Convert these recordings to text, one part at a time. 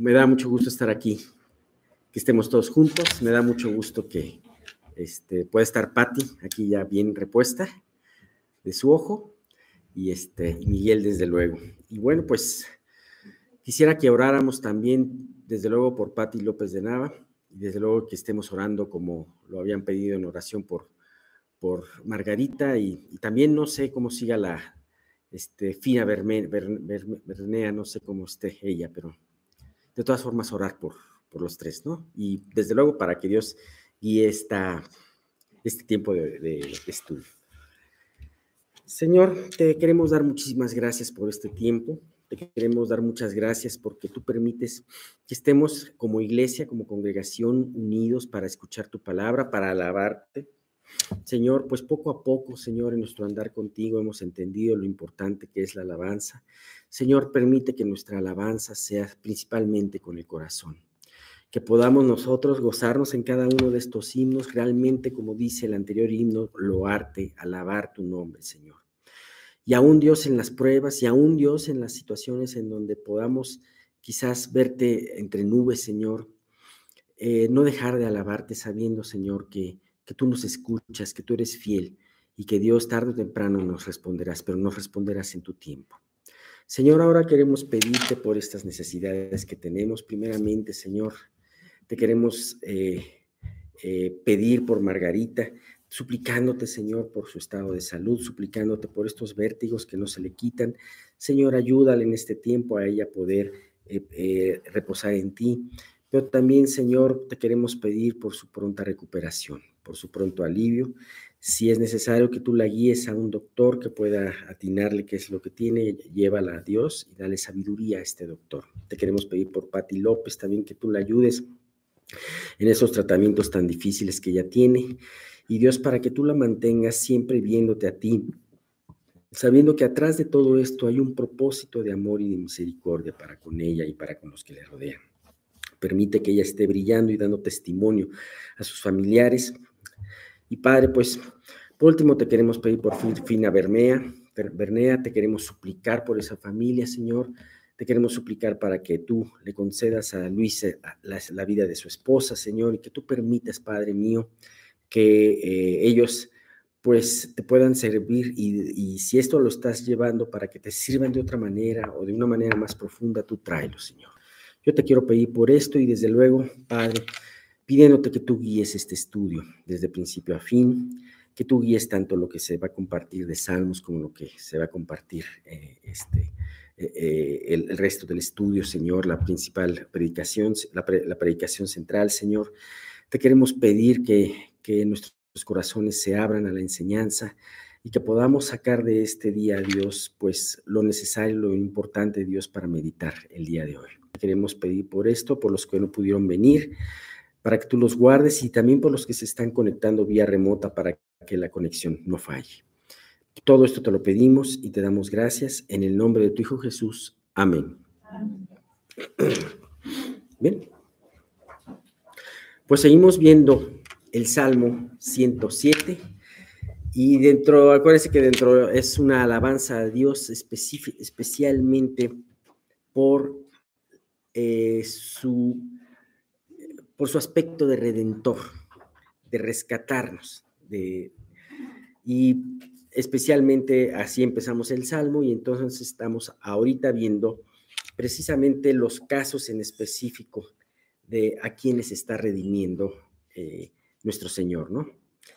me da mucho gusto estar aquí, que estemos todos juntos. Me da mucho gusto que este, pueda estar Patti aquí ya bien repuesta de su ojo y, este, Miguel desde luego. Y bueno, pues quisiera que oráramos también desde luego por Patti López de Nava y desde luego que estemos orando como lo habían pedido en oración por, por Margarita y, también no sé cómo siga la este, Fina Bernea, no sé cómo esté ella, pero de todas formas orar por, por los tres, ¿no? Y desde luego para que Dios guíe esta, este tiempo de, de estudio. Señor, te queremos dar muchísimas gracias por este tiempo. Te queremos dar muchas gracias porque tú permites que estemos como iglesia, como congregación, unidos para escuchar tu palabra, para alabarte. Señor, pues poco a poco, Señor, en nuestro andar contigo hemos entendido lo importante que es la alabanza. Señor, permite que nuestra alabanza sea principalmente con el corazón. Que podamos nosotros gozarnos en cada uno de estos himnos, realmente, como dice el anterior himno, loarte, alabar tu nombre, Señor. Y aún Dios en las pruebas y aún Dios en las situaciones en donde podamos quizás verte entre nubes, Señor, eh, no dejar de alabarte sabiendo, Señor, que, que tú nos escuchas, que tú eres fiel y que Dios tarde o temprano nos responderás, pero nos responderás en tu tiempo. Señor, ahora queremos pedirte por estas necesidades que tenemos. Primeramente, Señor, te queremos eh, eh, pedir por Margarita, suplicándote, Señor, por su estado de salud, suplicándote por estos vértigos que no se le quitan. Señor, ayúdale en este tiempo a ella poder eh, reposar en ti. Pero también, Señor, te queremos pedir por su pronta recuperación, por su pronto alivio. Si es necesario que tú la guíes a un doctor que pueda atinarle qué es lo que tiene, llévala a Dios y dale sabiduría a este doctor. Te queremos pedir por Patti López también que tú la ayudes en esos tratamientos tan difíciles que ella tiene. Y Dios, para que tú la mantengas siempre viéndote a ti, sabiendo que atrás de todo esto hay un propósito de amor y de misericordia para con ella y para con los que le rodean. Permite que ella esté brillando y dando testimonio a sus familiares y Padre, pues por último te queremos pedir por Fina Bernea, Bernea, te queremos suplicar por esa familia, Señor. Te queremos suplicar para que tú le concedas a Luis eh, la, vida de su esposa, Señor, y que tú permitas, Padre mío, que eh, ellos pues te puedan servir y, y, si esto lo estás llevando para que te sirvan de otra manera o de una manera más profunda, tú tráelo, Señor. Yo te quiero pedir por esto y desde luego, Padre, pidiéndote que tú guíes este estudio desde principio a fin, que tú guíes tanto lo que se va a compartir de Salmos como lo que se va a compartir eh, este, eh, eh, el, resto del estudio, Señor, la principal predicación, la, predicación central, Señor. Te queremos pedir que, que nuestros corazones se abran a la enseñanza y que podamos sacar de este día, Dios, pues lo necesario, lo importante, Dios, para meditar el día de hoy. Queremos pedir por esto, por los que no pudieron venir, para que tú los guardes y también por los que se están conectando vía remota para que la conexión no falle. Todo esto te lo pedimos y te damos gracias en el nombre de tu Hijo Jesús. Amén. Bien. Pues seguimos viendo el Salmo 107 y dentro, acuérdense que dentro es una alabanza a Dios especialmente por eh, su por su aspecto de redentor, de rescatarnos, de, y especialmente así empezamos el Salmo y entonces estamos ahorita viendo precisamente los casos en específico de a quienes está redimiendo eh, nuestro Señor, ¿no?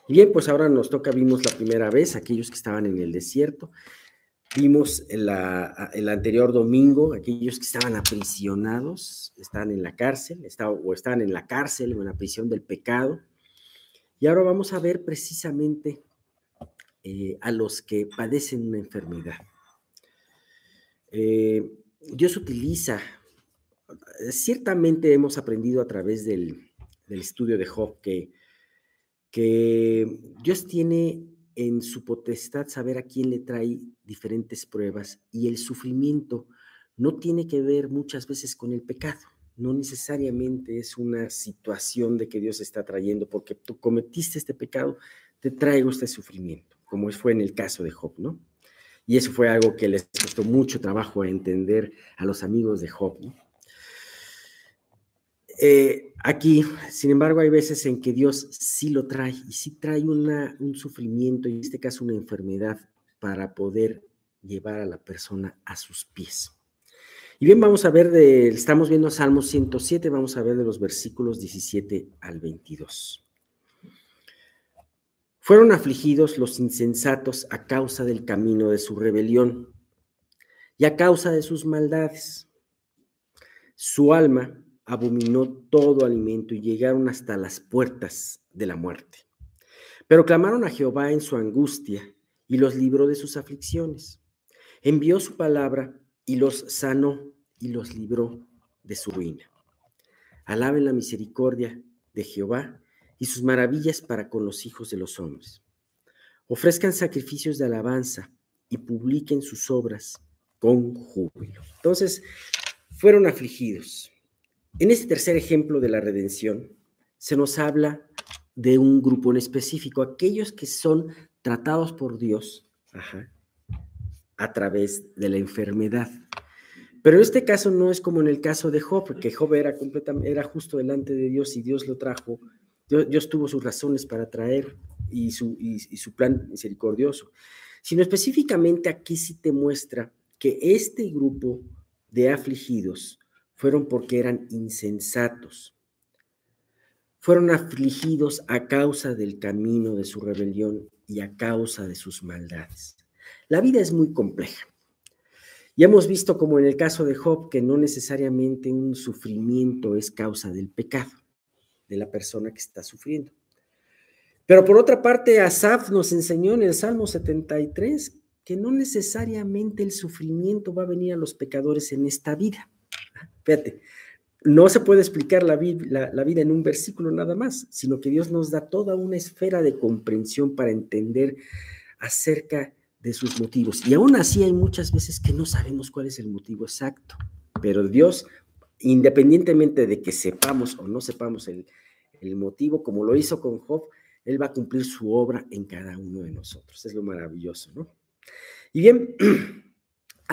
Bien, pues ahora nos toca, vimos la primera vez aquellos que estaban en el desierto, Vimos el, el, anterior domingo aquellos que estaban aprisionados, estaban en la cárcel, o estaban en la cárcel o en la prisión del pecado. Y ahora vamos a ver precisamente eh, a los que padecen una enfermedad. Eh, Dios utiliza, ciertamente hemos aprendido a través del, del estudio de Job que, que Dios tiene en su potestad saber a quién le trae diferentes pruebas y el sufrimiento no tiene que ver muchas veces con el pecado, no necesariamente es una situación de que Dios está trayendo porque tú cometiste este pecado, te traigo este sufrimiento, como fue en el caso de Job, ¿no? Y eso fue algo que les costó mucho trabajo entender a los amigos de Job, ¿no? eh, aquí, sin embargo, hay veces en que Dios sí lo trae y sí trae una, un sufrimiento, y en este caso una enfermedad, para poder llevar a la persona a sus pies. Y bien, vamos a ver, de, estamos viendo Salmo 107, vamos a ver de los versículos 17 al 22. Fueron afligidos los insensatos a causa del camino de su rebelión y a causa de sus maldades. Su alma abominó todo alimento y llegaron hasta las puertas de la muerte. Pero clamaron a Jehová en su angustia y los libró de sus aflicciones. Envió su palabra y los sanó y los libró de su ruina. Alaben la misericordia de Jehová y sus maravillas para con los hijos de los hombres. Ofrezcan sacrificios de alabanza y publiquen sus obras con júbilo. Entonces, fueron afligidos. En este tercer ejemplo de la redención, se nos habla de un grupo en específico, aquellos que son tratados por Dios a través de la enfermedad. Pero este caso no es como en el caso de Job, porque Job era, completamente, era justo delante de Dios y Dios lo trajo. Dios, tuvo sus razones para traer y su, y su plan misericordioso. Sino específicamente aquí sí te muestra que este grupo de afligidos fueron porque eran insensatos. Fueron afligidos a causa del camino de su rebelión y a causa de sus maldades. La vida es muy compleja. Y hemos visto, como en el caso de Job, que no necesariamente un sufrimiento es causa del pecado de la persona que está sufriendo. Pero por otra parte, Asaf nos enseñó en el Salmo 73 que no necesariamente el sufrimiento va a venir a los pecadores en esta vida. Fíjate, no se puede explicar la, vida en un versículo nada más, sino que Dios nos da toda una esfera de comprensión para entender acerca de sus motivos. Y aún así hay muchas veces que no sabemos cuál es el motivo exacto, pero Dios, independientemente de que sepamos o no sepamos el, el motivo, como lo hizo con Job, Él va a cumplir su obra en cada uno de nosotros. Es lo maravilloso, ¿no? Y bien,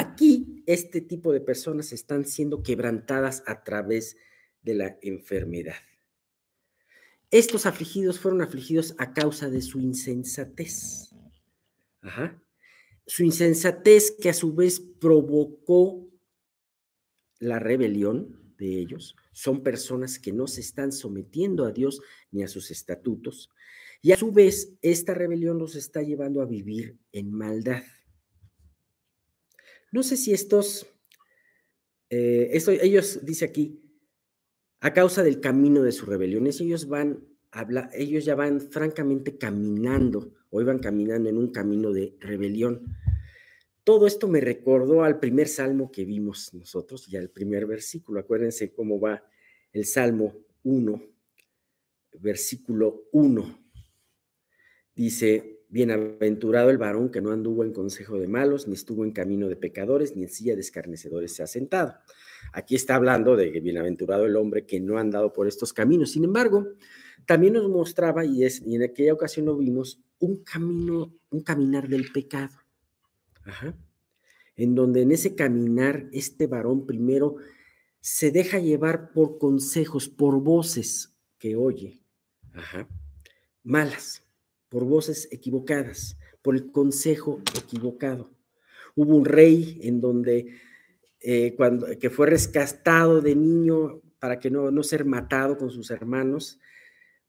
aquí este tipo de personas están siendo quebrantadas a través de la enfermedad. Estos afligidos fueron afligidos a causa de su insensatez. Su insensatez que a su vez provocó la rebelión de ellos. Son personas que no se están sometiendo a Dios ni a sus estatutos. Y a su vez, esta rebelión los está llevando a vivir en maldad. No sé si estos, eh, esto, ellos, dice aquí, a causa del camino de sus rebeliones, ellos van, habla, ellos ya van francamente caminando, o iban caminando en un camino de rebelión. Todo esto me recordó al primer salmo que vimos nosotros, ya el primer versículo. Acuérdense cómo va el Salmo 1, versículo 1. Dice, Bienaventurado el varón que no anduvo en consejo de malos, ni estuvo en camino de pecadores, ni en silla de escarnecedores se ha sentado. Aquí está hablando de que bienaventurado el hombre que no ha andado por estos caminos. Sin embargo, también nos mostraba, y, es, y en aquella ocasión lo vimos, un camino, un caminar del pecado. En donde en ese caminar, este varón primero se deja llevar por consejos, por voces que oye, malas por voces equivocadas, por el consejo equivocado. Hubo un rey en donde, eh, cuando, que fue rescatado de niño para que no, no ser matado con sus hermanos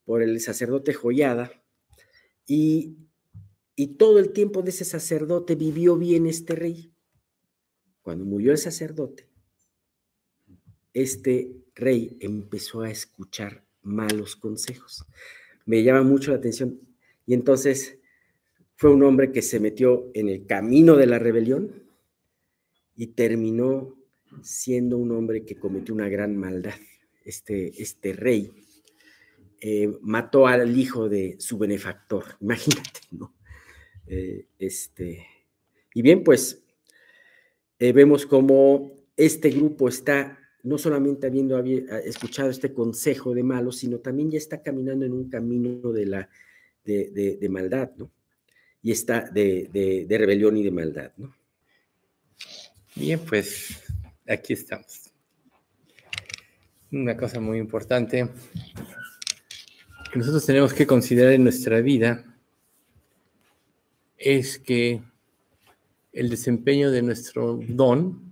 por el sacerdote Joyada, y, y todo el tiempo de ese sacerdote vivió bien este rey. Cuando murió el sacerdote, este rey empezó a escuchar malos consejos. Me llama mucho la atención y entonces fue un hombre que se metió en el camino de la rebelión y terminó siendo un hombre que cometió una gran maldad. Este, este rey eh, mató al hijo de su benefactor, imagínate, ¿no? Eh, este, y bien, pues eh, vemos cómo este grupo está no solamente habiendo escuchado este consejo de malos, sino también ya está caminando en un camino de la de, maldad, ¿no? Y está de, rebelión y de maldad, ¿no? Bien, pues aquí estamos. una cosa muy importante que nosotros tenemos que considerar en nuestra vida es que el desempeño de nuestro don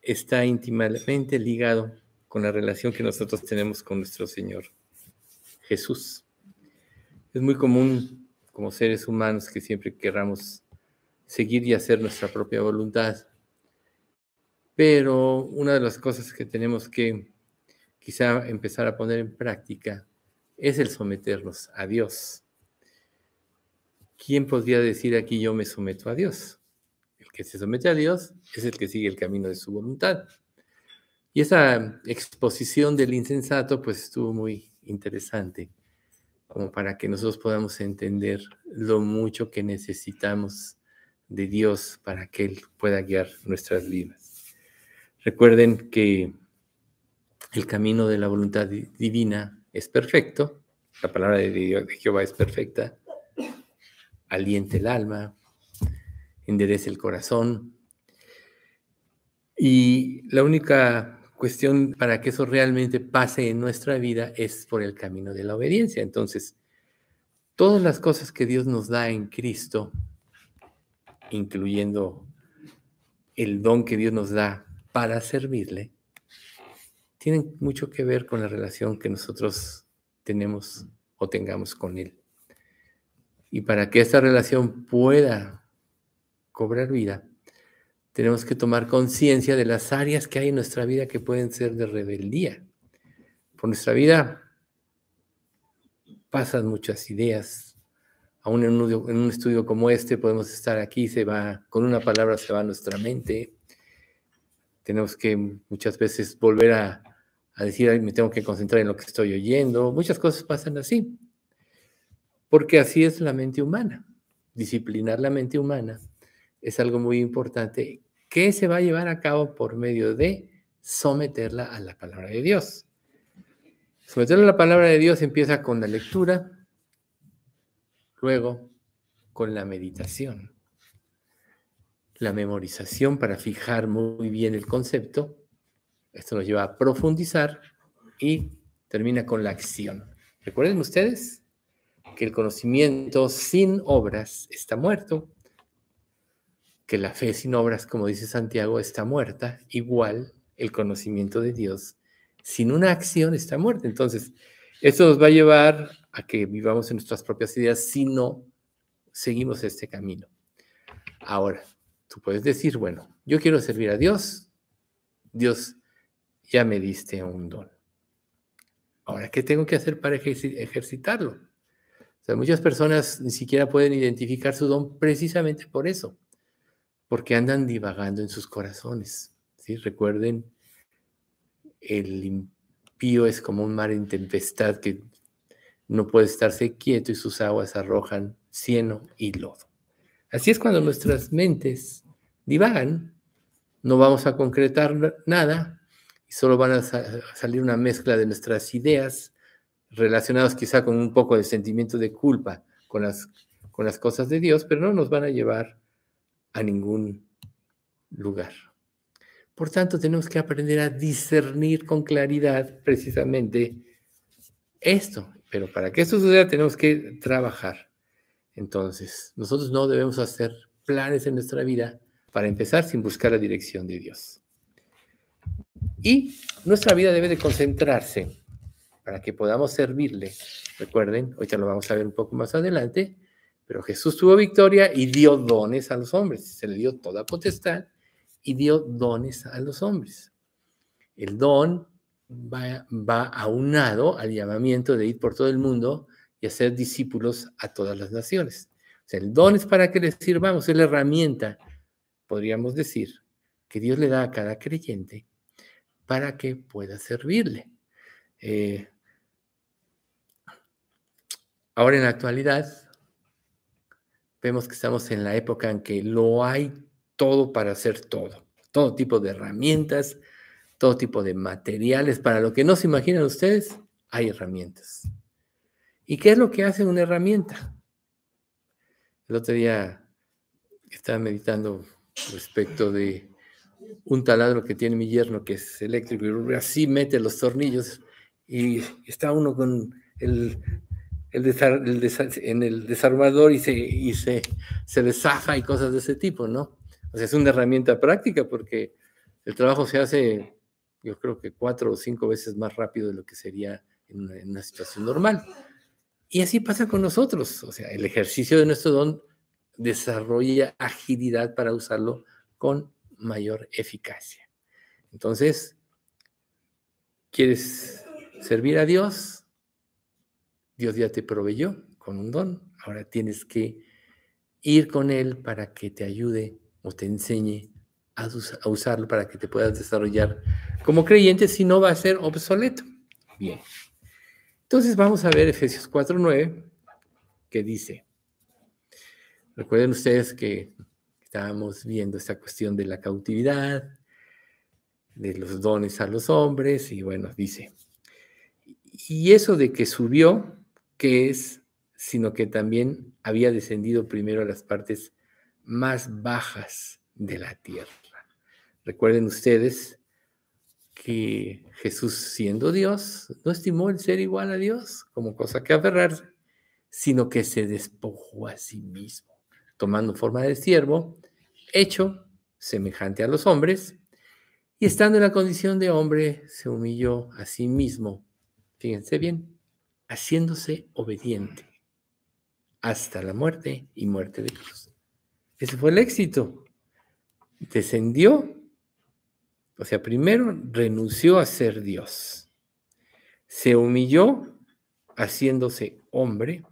está íntimamente ligado con la relación que nosotros tenemos con nuestro Señor Jesús. Es muy común como seres humanos que siempre querramos seguir y hacer nuestra propia voluntad, pero una de las cosas que tenemos que quizá empezar a poner en práctica es el someternos a Dios. ¿Quién podría decir aquí yo me someto a Dios? El que se somete a Dios es el que sigue el camino de su voluntad. Y esa exposición del insensato pues estuvo muy interesante, como para que nosotros podamos entender lo mucho que necesitamos de Dios para que Él pueda guiar nuestras vidas. Recuerden que el camino de la voluntad divina es perfecto, la palabra de, Dios, de Jehová es perfecta, aliente el alma, enderece el corazón. Y la única cuestión para que eso realmente pase en nuestra vida es por el camino de la obediencia. Entonces, todas las cosas que Dios nos da en Cristo, incluyendo el don que Dios nos da para servirle, tienen mucho que ver con la relación que nosotros tenemos o tengamos con Él. Y para que esta relación pueda cobrar vida, tenemos que tomar conciencia de las áreas que hay en nuestra vida que pueden ser de rebeldía. Por nuestra vida pasan muchas ideas. Aún en un, estudio como este podemos estar aquí, se va, con una palabra se va nuestra mente. Tenemos que muchas veces volver a decir, me tengo que concentrar en lo que estoy oyendo. Muchas cosas pasan así, porque así es la mente humana. Disciplinar la mente humana es algo muy importante que se va a llevar a cabo por medio de someterla a la palabra de Dios. Someterla a la palabra de Dios empieza con la lectura, luego con la meditación, la memorización para fijar muy bien el concepto esto nos lleva a profundizar y termina con la acción. Recuerden ustedes que el conocimiento sin obras está muerto, que la fe sin obras, como dice Santiago, está muerta, igual el conocimiento de Dios sin una acción está muerta. Entonces, esto nos va a llevar a que vivamos en nuestras propias ideas si no seguimos este camino. Ahora, tú puedes decir, bueno, yo quiero servir a Dios. Dios ya me diste un don. Ahora, ¿qué tengo que hacer para ejercitarlo? O sea, muchas personas ni siquiera pueden identificar su don precisamente por eso, porque andan divagando en sus corazones. Recuerden, el impío es como un mar en tempestad que no puede estarse quieto y sus aguas arrojan cieno y lodo. Así es cuando nuestras mentes divagan, no vamos a concretar nada, y solo van a salir una mezcla de nuestras ideas relacionadas quizá con un poco de sentimiento de culpa con las, con las cosas de Dios, pero no nos van a llevar a ningún lugar. Por tanto, tenemos que aprender a discernir con claridad precisamente esto. Pero para que esto suceda tenemos que trabajar. Entonces, nosotros no debemos hacer planes en nuestra vida para empezar sin buscar la dirección de Dios. Y nuestra vida debe de concentrarse para que podamos servirle. Recuerden, ahorita lo vamos a ver un poco más adelante, pero Jesús tuvo victoria y dio dones a los hombres. Se le dio toda potestad y dio dones a los hombres. El don va, va aunado al llamamiento de ir por todo el mundo y hacer discípulos a todas las naciones. O sea, el don es para que le sirvamos, es la herramienta, podríamos decir, que Dios le da a cada creyente para que pueda servirle. Eh, ahora en la actualidad vemos que estamos en la época en que lo hay todo para hacer todo, todo tipo de herramientas, todo tipo de materiales, para lo que no se imaginan ustedes, hay herramientas. ¿Y qué es lo que hace una herramienta? El otro día estaba meditando respecto de un taladro que tiene mi yerno que es eléctrico y así mete los tornillos y está uno con el, en el desarmador y, se, y se, se le zafa y cosas de ese tipo, ¿no? O sea, es una herramienta práctica porque el trabajo se hace, yo creo que cuatro o cinco veces más rápido de lo que sería en una, situación normal. Y así pasa con nosotros. O sea, el ejercicio de nuestro don desarrolla agilidad para usarlo con mayor eficacia. Entonces, ¿quieres servir a Dios? Dios ya te proveyó con un don. Ahora tienes que ir con Él para que te ayude o te enseñe a, usarlo para que te puedas desarrollar como creyente, si no va a ser obsoleto. Bien. Entonces vamos a ver Efesios 4.9, que dice, recuerden ustedes que estábamos viendo esta cuestión de la cautividad, de los dones a los hombres, y bueno, dice, y eso de que subió, que es, sino que también había descendido primero a las partes más bajas de la tierra. Recuerden ustedes que Jesús, siendo Dios, no estimó el ser igual a Dios como cosa que aferrarse, sino que se despojó a sí mismo, tomando forma de siervo, hecho semejante a los hombres, y estando en la condición de hombre, se humilló a sí mismo. Fíjense bien, haciéndose obediente hasta la muerte y muerte de cruz. Ese fue el éxito. Descendió o sea, primero renunció a ser Dios, se humilló haciéndose hombre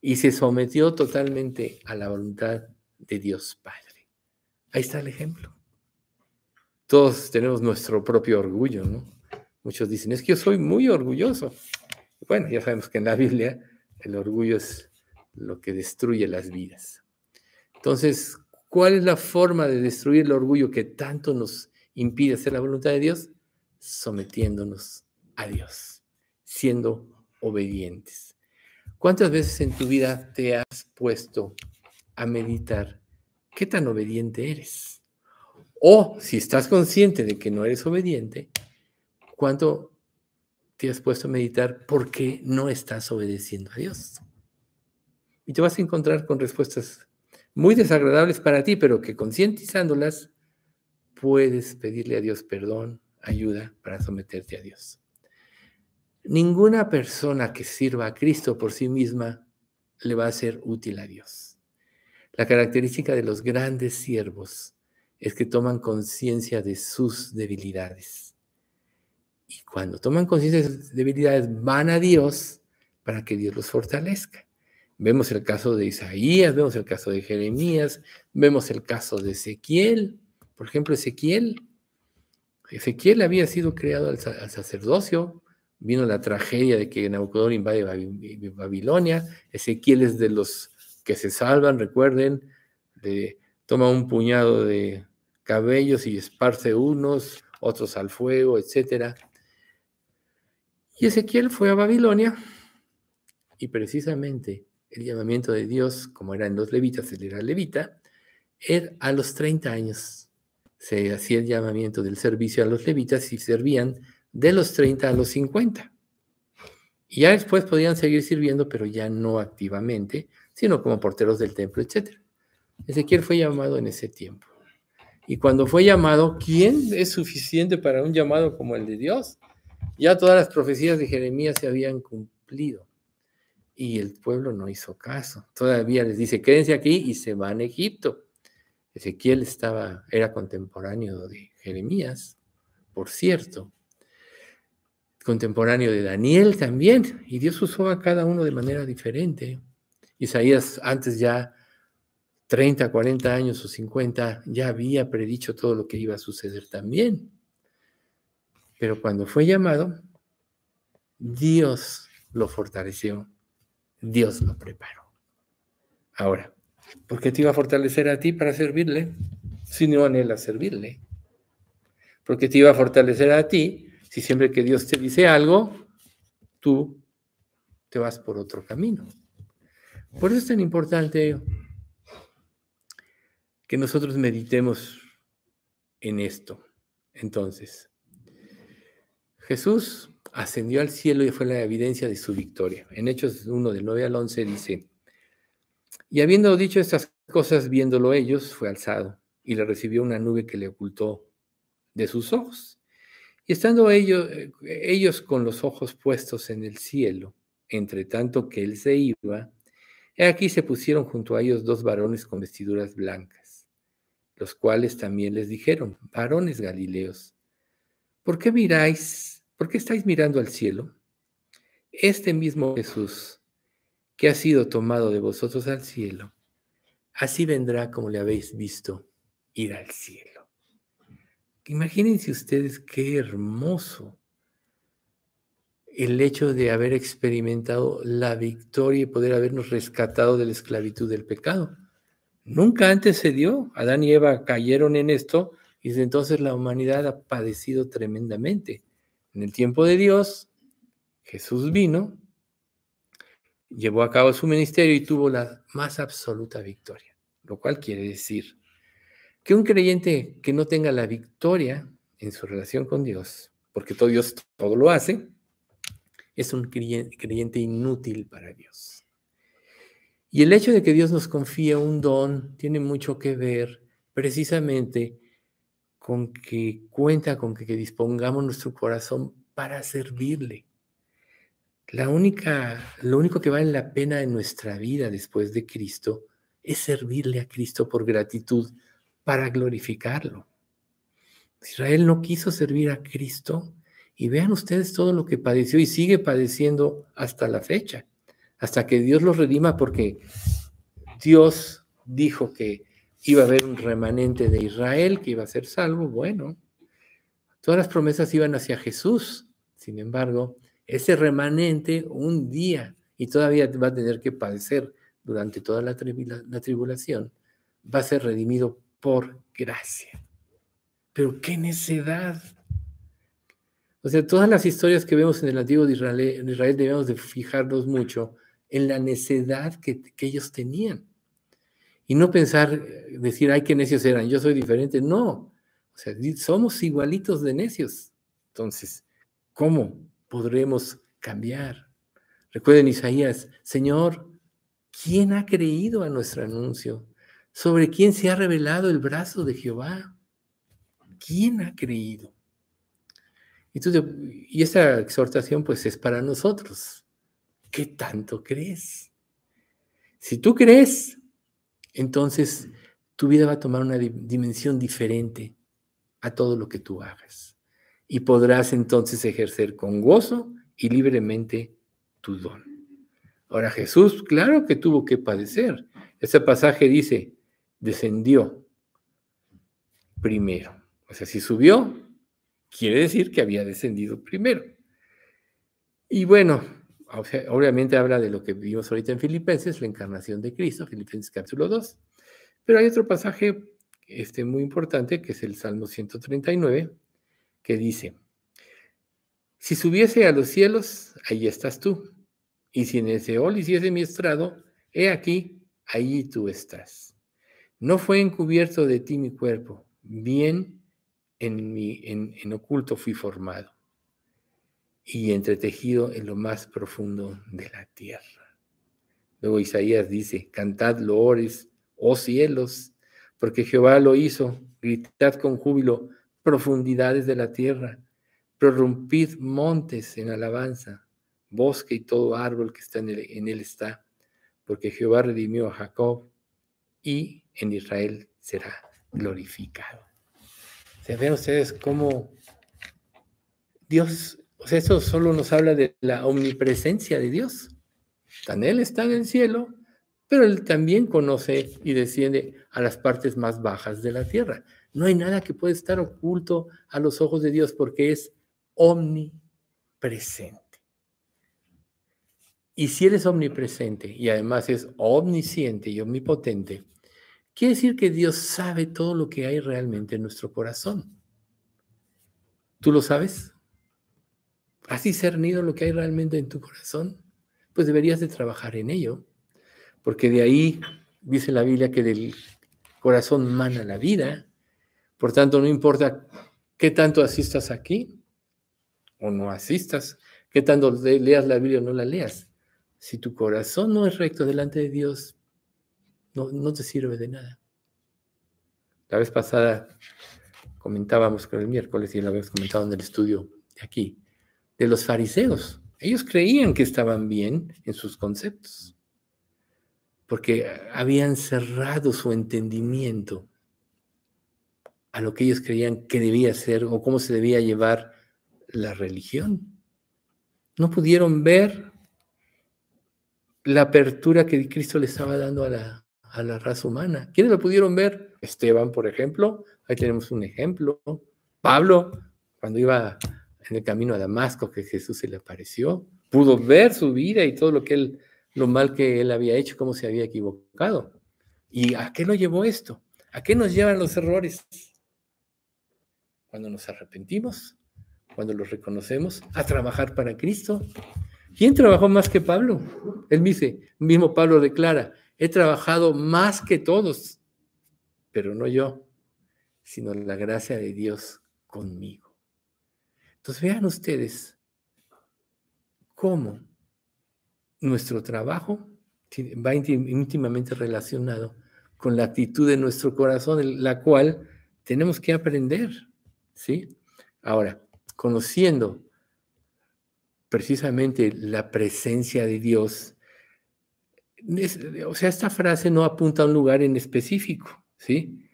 y se sometió totalmente a la voluntad de Dios Padre. Ahí está el ejemplo. Todos tenemos nuestro propio orgullo, ¿no? Muchos dicen, es que yo soy muy orgulloso. Bueno, ya sabemos que en la Biblia el orgullo es lo que destruye las vidas. Entonces, ¿cuál es la forma de destruir el orgullo que tanto nos impide hacer la voluntad de Dios? Sometiéndonos a Dios, siendo obedientes. ¿Cuántas veces en tu vida te has puesto a meditar qué tan obediente eres? O si estás consciente de que no eres obediente, ¿cuánto te has puesto a meditar por qué no estás obedeciendo a Dios? Y te vas a encontrar con respuestas muy desagradables para ti, pero que concientizándolas puedes pedirle a Dios perdón, ayuda para someterte a Dios. Ninguna persona que sirva a Cristo por sí misma le va a ser útil a Dios. La característica de los grandes siervos es que toman conciencia de sus debilidades. Y cuando toman conciencia de sus debilidades, van a Dios para que Dios los fortalezca. Vemos el caso de Isaías, vemos el caso de Jeremías, vemos el caso de Ezequiel. Por ejemplo, Ezequiel. Ezequiel había sido creado al, sacerdocio, vino la tragedia de que Nabucodonosor invade Babilonia, Ezequiel es de los que se salvan, recuerden, toma un puñado de cabellos y esparce unos, otros al fuego, etc. Y Ezequiel fue a Babilonia y precisamente el llamamiento de Dios, como eran los levitas, él era levita, era a los 30 años se hacía el llamamiento del servicio a los levitas y servían de los 30 a los 50. Y ya después podían seguir sirviendo, pero ya no activamente, sino como porteros del templo, etc. Ezequiel fue llamado en ese tiempo. Y cuando fue llamado, ¿quién es suficiente para un llamado como el de Dios? Ya todas las profecías de Jeremías se habían cumplido. Y el pueblo no hizo caso. Todavía les dice, quédense aquí y se van a Egipto. Ezequiel estaba, era contemporáneo de Jeremías, por cierto, contemporáneo de Daniel también, y Dios usó a cada uno de manera diferente. Isaías antes ya 30, 40 años o 50 ya había predicho todo lo que iba a suceder también. Pero cuando fue llamado, Dios lo fortaleció, Dios lo preparó. Ahora, ¿Por qué te iba a fortalecer a ti para servirle si no anhela servirle? Porque te iba a fortalecer a ti si siempre que Dios te dice algo, tú te vas por otro camino. Por eso es tan importante que nosotros meditemos en esto. Entonces, Jesús ascendió al cielo y fue la evidencia de su victoria. En Hechos 1 del 9 al 11 dice, y habiendo dicho estas cosas, viéndolo ellos, fue alzado y le recibió una nube que le ocultó de sus ojos. Y estando ellos, ellos con los ojos puestos en el cielo, entre tanto que él se iba, he aquí se pusieron junto a ellos dos varones con vestiduras blancas, los cuales también les dijeron, varones galileos, ¿por qué miráis, por qué estáis mirando al cielo? Este mismo Jesús, que ha sido tomado de vosotros al cielo, así vendrá como le habéis visto ir al cielo. Imagínense ustedes qué hermoso el hecho de haber experimentado la victoria y poder habernos rescatado de la esclavitud del pecado. Nunca antes se dio. Adán y Eva cayeron en esto y desde entonces la humanidad ha padecido tremendamente. En el tiempo de Dios, Jesús vino, llevó a cabo su ministerio y tuvo la más absoluta victoria, lo cual quiere decir que un creyente que no tenga la victoria en su relación con Dios, porque todo Dios todo lo hace, es un creyente inútil para Dios. Y el hecho de que Dios nos confíe un don tiene mucho que ver precisamente con que cuenta con que, dispongamos nuestro corazón para servirle. La única, lo único que vale la pena en nuestra vida después de Cristo es servirle a Cristo por gratitud para glorificarlo. Israel no quiso servir a Cristo y vean ustedes todo lo que padeció y sigue padeciendo hasta la fecha, hasta que Dios los redima porque Dios dijo que iba a haber un remanente de Israel que iba a ser salvo. Bueno, todas las promesas iban hacia Jesús. Sin embargo, ese remanente un día, y todavía va a tener que padecer durante toda la, la tribulación, va a ser redimido por gracia. Pero qué necedad. O sea, todas las historias que vemos en el antiguo de Israel, debemos de fijarnos mucho en la necedad que ellos tenían. Y no pensar, decir, ay, qué necios eran, yo soy diferente. No, o sea, somos igualitos de necios. Entonces, ¿cómo podremos cambiar? Recuerden Isaías, Señor, ¿quién ha creído a nuestro anuncio? sobre quién se ha revelado el brazo de Jehová. ¿Quién ha creído? Y, esta exhortación pues es para nosotros. ¿Qué tanto crees? Si tú crees, entonces tu vida va a tomar una dimensión diferente a todo lo que tú hagas. Y podrás entonces ejercer con gozo y libremente tu don. Ahora Jesús, claro que tuvo que padecer. Ese pasaje dice, descendió primero. O sea, si subió, quiere decir que había descendido primero. Y bueno, obviamente habla de lo que vimos ahorita en Filipenses, la encarnación de Cristo, Filipenses capítulo 2. Pero hay otro pasaje este, muy importante, que es el Salmo 139, que dice, si subiese a los cielos, ahí estás tú. Y si en el Seol hiciese mi estrado, he aquí, ahí tú estás. No fue encubierto de ti mi cuerpo, bien en, oculto fui formado y entretejido en lo más profundo de la tierra. Luego Isaías dice, cantad loores, oh cielos, porque Jehová lo hizo, gritad con júbilo, profundidades de la tierra, prorrumpid montes en alabanza, bosque y todo árbol que está en él, en él está, porque Jehová redimió a Jacob y en Israel será glorificado. Se ven ustedes cómo Dios, sea, eso solo nos habla de la omnipresencia de Dios. Tan Él está en el cielo, pero Él también conoce y desciende a las partes más bajas de la tierra. No hay nada que pueda estar oculto a los ojos de Dios porque es omnipresente. Y si Él es omnipresente y además es omnisciente y omnipotente, Quiere decir que Dios sabe todo lo que hay realmente en nuestro corazón. ¿Tú lo sabes? ¿Has discernido lo que hay realmente en tu corazón? Pues deberías de trabajar en ello, porque de ahí dice la Biblia que del corazón mana la vida. Por tanto, no importa qué tanto asistas aquí o no asistas, qué tanto leas la Biblia o no la leas. Si tu corazón no es recto delante de Dios, no, no te sirve de nada. La vez pasada comentábamos con el miércoles y lo habíamos comentado en el estudio de aquí, de los fariseos. Ellos creían que estaban bien en sus conceptos, porque habían cerrado su entendimiento a lo que ellos creían que debía ser o cómo se debía llevar la religión. No pudieron ver la apertura que Cristo le estaba dando a la, a la raza humana. ¿Quiénes lo pudieron ver? Esteban, por ejemplo. Ahí tenemos un ejemplo. Pablo, cuando iba en el camino a Damasco, que Jesús se le apareció, pudo ver su vida y todo lo que él, lo mal que él había hecho, cómo se había equivocado. ¿Y a qué lo llevó esto? ¿A qué nos llevan los errores? Cuando nos arrepentimos, cuando los reconocemos, a trabajar para Cristo. ¿Quién trabajó más que Pablo? Él dice, mismo Pablo declara, he trabajado más que todos, pero no yo, sino la gracia de Dios conmigo. Entonces vean ustedes cómo nuestro trabajo va íntimamente relacionado con la actitud de nuestro corazón, la cual tenemos que aprender, ¿sí? Ahora, conociendo precisamente la presencia de Dios, o sea, esta frase no apunta a un lugar en específico, ¿sí?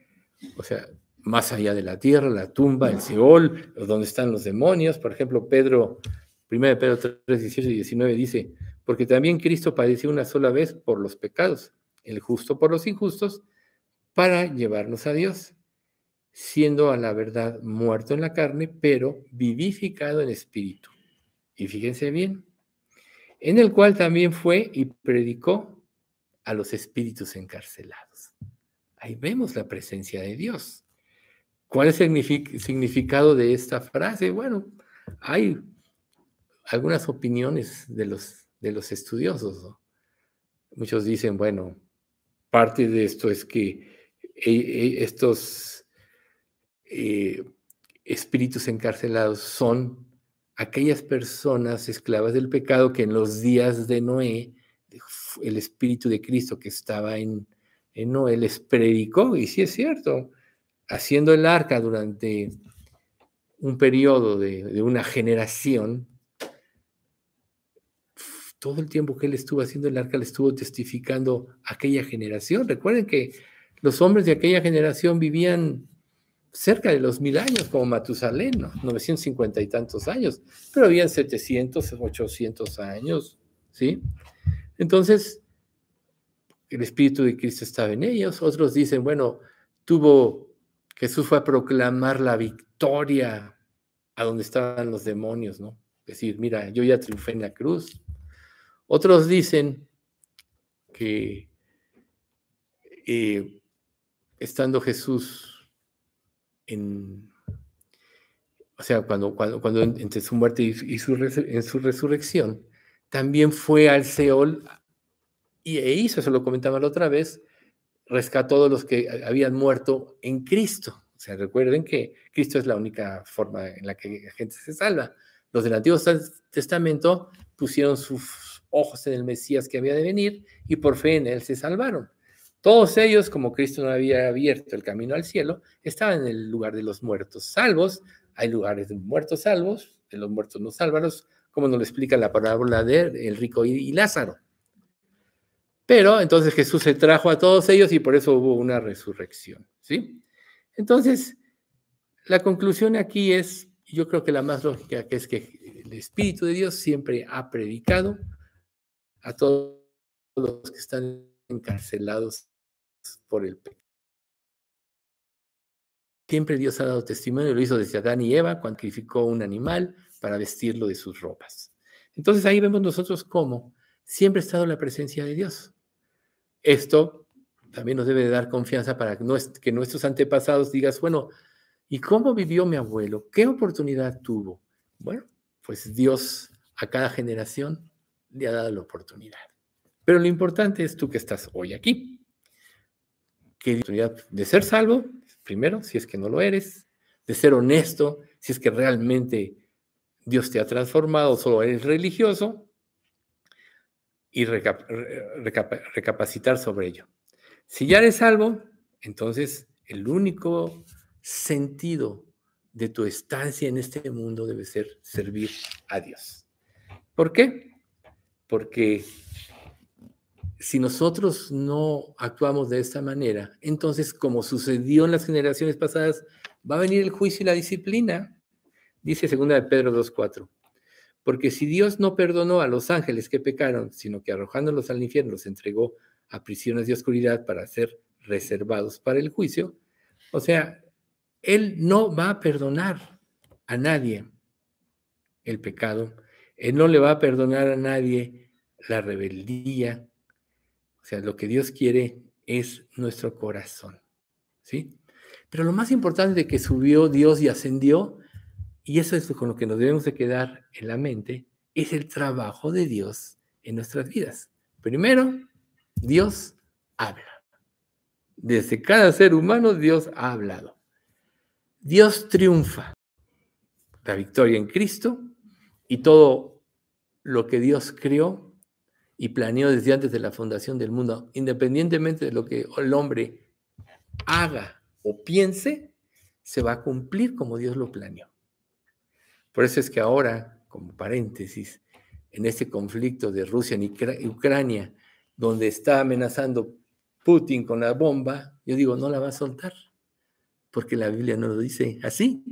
O sea, más allá de la tierra, la tumba, el Seol, donde están los demonios. Por ejemplo, Pedro, 1 Pedro 3, 18 y 19 dice, porque también Cristo padeció una sola vez por los pecados, el justo por los injustos, para llevarnos a Dios, siendo a la verdad muerto en la carne, pero vivificado en espíritu. Y fíjense bien, en el cual también fue y predicó a los espíritus encarcelados. Ahí vemos la presencia de Dios. ¿Cuál es el significado de esta frase? Bueno, hay algunas opiniones de los, de los estudiosos. Muchos dicen, bueno, parte de esto es que eh, eh, estos eh, espíritus encarcelados son aquellas personas esclavas del pecado que en los días de Noé, el espíritu de Cristo que estaba en, en Noé les predicó, y sí es cierto, haciendo el arca durante un periodo de, una generación, todo el tiempo que él estuvo haciendo el arca le estuvo testificando aquella generación. Recuerden que los hombres de aquella generación vivían cerca de los mil años, como Matusalén, ¿no? 950 y tantos años, pero habían 700, 800 años, ¿sí? Entonces, el Espíritu de Cristo estaba en ellos. Otros dicen, bueno, tuvo Jesús fue a proclamar la victoria a donde estaban los demonios, ¿no? Decir, mira, yo ya triunfé en la cruz. Otros dicen que eh, estando Jesús en, o sea, cuando, cuando, cuando entre su muerte y, su, en su resurrección, también fue al Seol y e hizo, eso lo comentaba la otra vez, rescató a todos los que habían muerto en Cristo. O sea, recuerden que Cristo es la única forma en la que la gente se salva. Los del Antiguo Testamento pusieron sus ojos en el Mesías que había de venir y por fe en él se salvaron. Todos ellos, como Cristo no había abierto el camino al cielo, estaban en el lugar de los muertos salvos. Hay lugares de muertos salvos, de los muertos no salvados, como nos lo explica la parábola de el rico y Lázaro. Pero entonces Jesús se trajo a todos ellos y por eso hubo una resurrección, ¿sí? Entonces, la conclusión aquí es, yo creo que la más lógica, que es que el Espíritu de Dios siempre ha predicado a todos los que están encarcelados por el pecado. Siempre Dios ha dado testimonio, lo hizo desde Adán y Eva cuando un animal para vestirlo de sus ropas. Entonces ahí vemos nosotros cómo siempre ha estado la presencia de Dios. Esto también nos debe dar confianza para que nuestros antepasados digas, bueno, ¿y cómo vivió mi abuelo? ¿Qué oportunidad tuvo? Bueno, pues Dios a cada generación le ha dado la oportunidad. Pero lo importante es tú que estás hoy aquí. Que oportunidad de ser salvo, primero, si es que no lo eres, de ser honesto, si es que realmente Dios te ha transformado, solo eres religioso, y recapacitar sobre ello. Si ya eres salvo, entonces el único sentido de tu estancia en este mundo debe ser servir a Dios. ¿Por qué? Porque si nosotros no actuamos de esta manera, entonces, como sucedió en las generaciones pasadas, va a venir el juicio y la disciplina. Dice 2 de Pedro 2.4. Porque si Dios no perdonó a los ángeles que pecaron, sino que arrojándolos al infierno los entregó a prisiones de oscuridad para ser reservados para el juicio, o sea, Él no va a perdonar a nadie el pecado, Él no le va a perdonar a nadie la rebeldía, o sea, lo que Dios quiere es nuestro corazón, ¿sí? Pero lo más importante de que subió Dios y ascendió, y eso es con lo que nos debemos de quedar en la mente, es el trabajo de Dios en nuestras vidas. Primero, Dios habla. Desde cada ser humano Dios ha hablado. Dios triunfa. La victoria en Cristo y todo lo que Dios creó y planeó desde antes de la fundación del mundo, independientemente de lo que el hombre haga o piense, se va a cumplir como Dios lo planeó. Por eso es que ahora, como paréntesis, en este conflicto de Rusia y Ucrania, donde está amenazando Putin con la bomba, yo digo, no la va a soltar, porque la Biblia no lo dice así.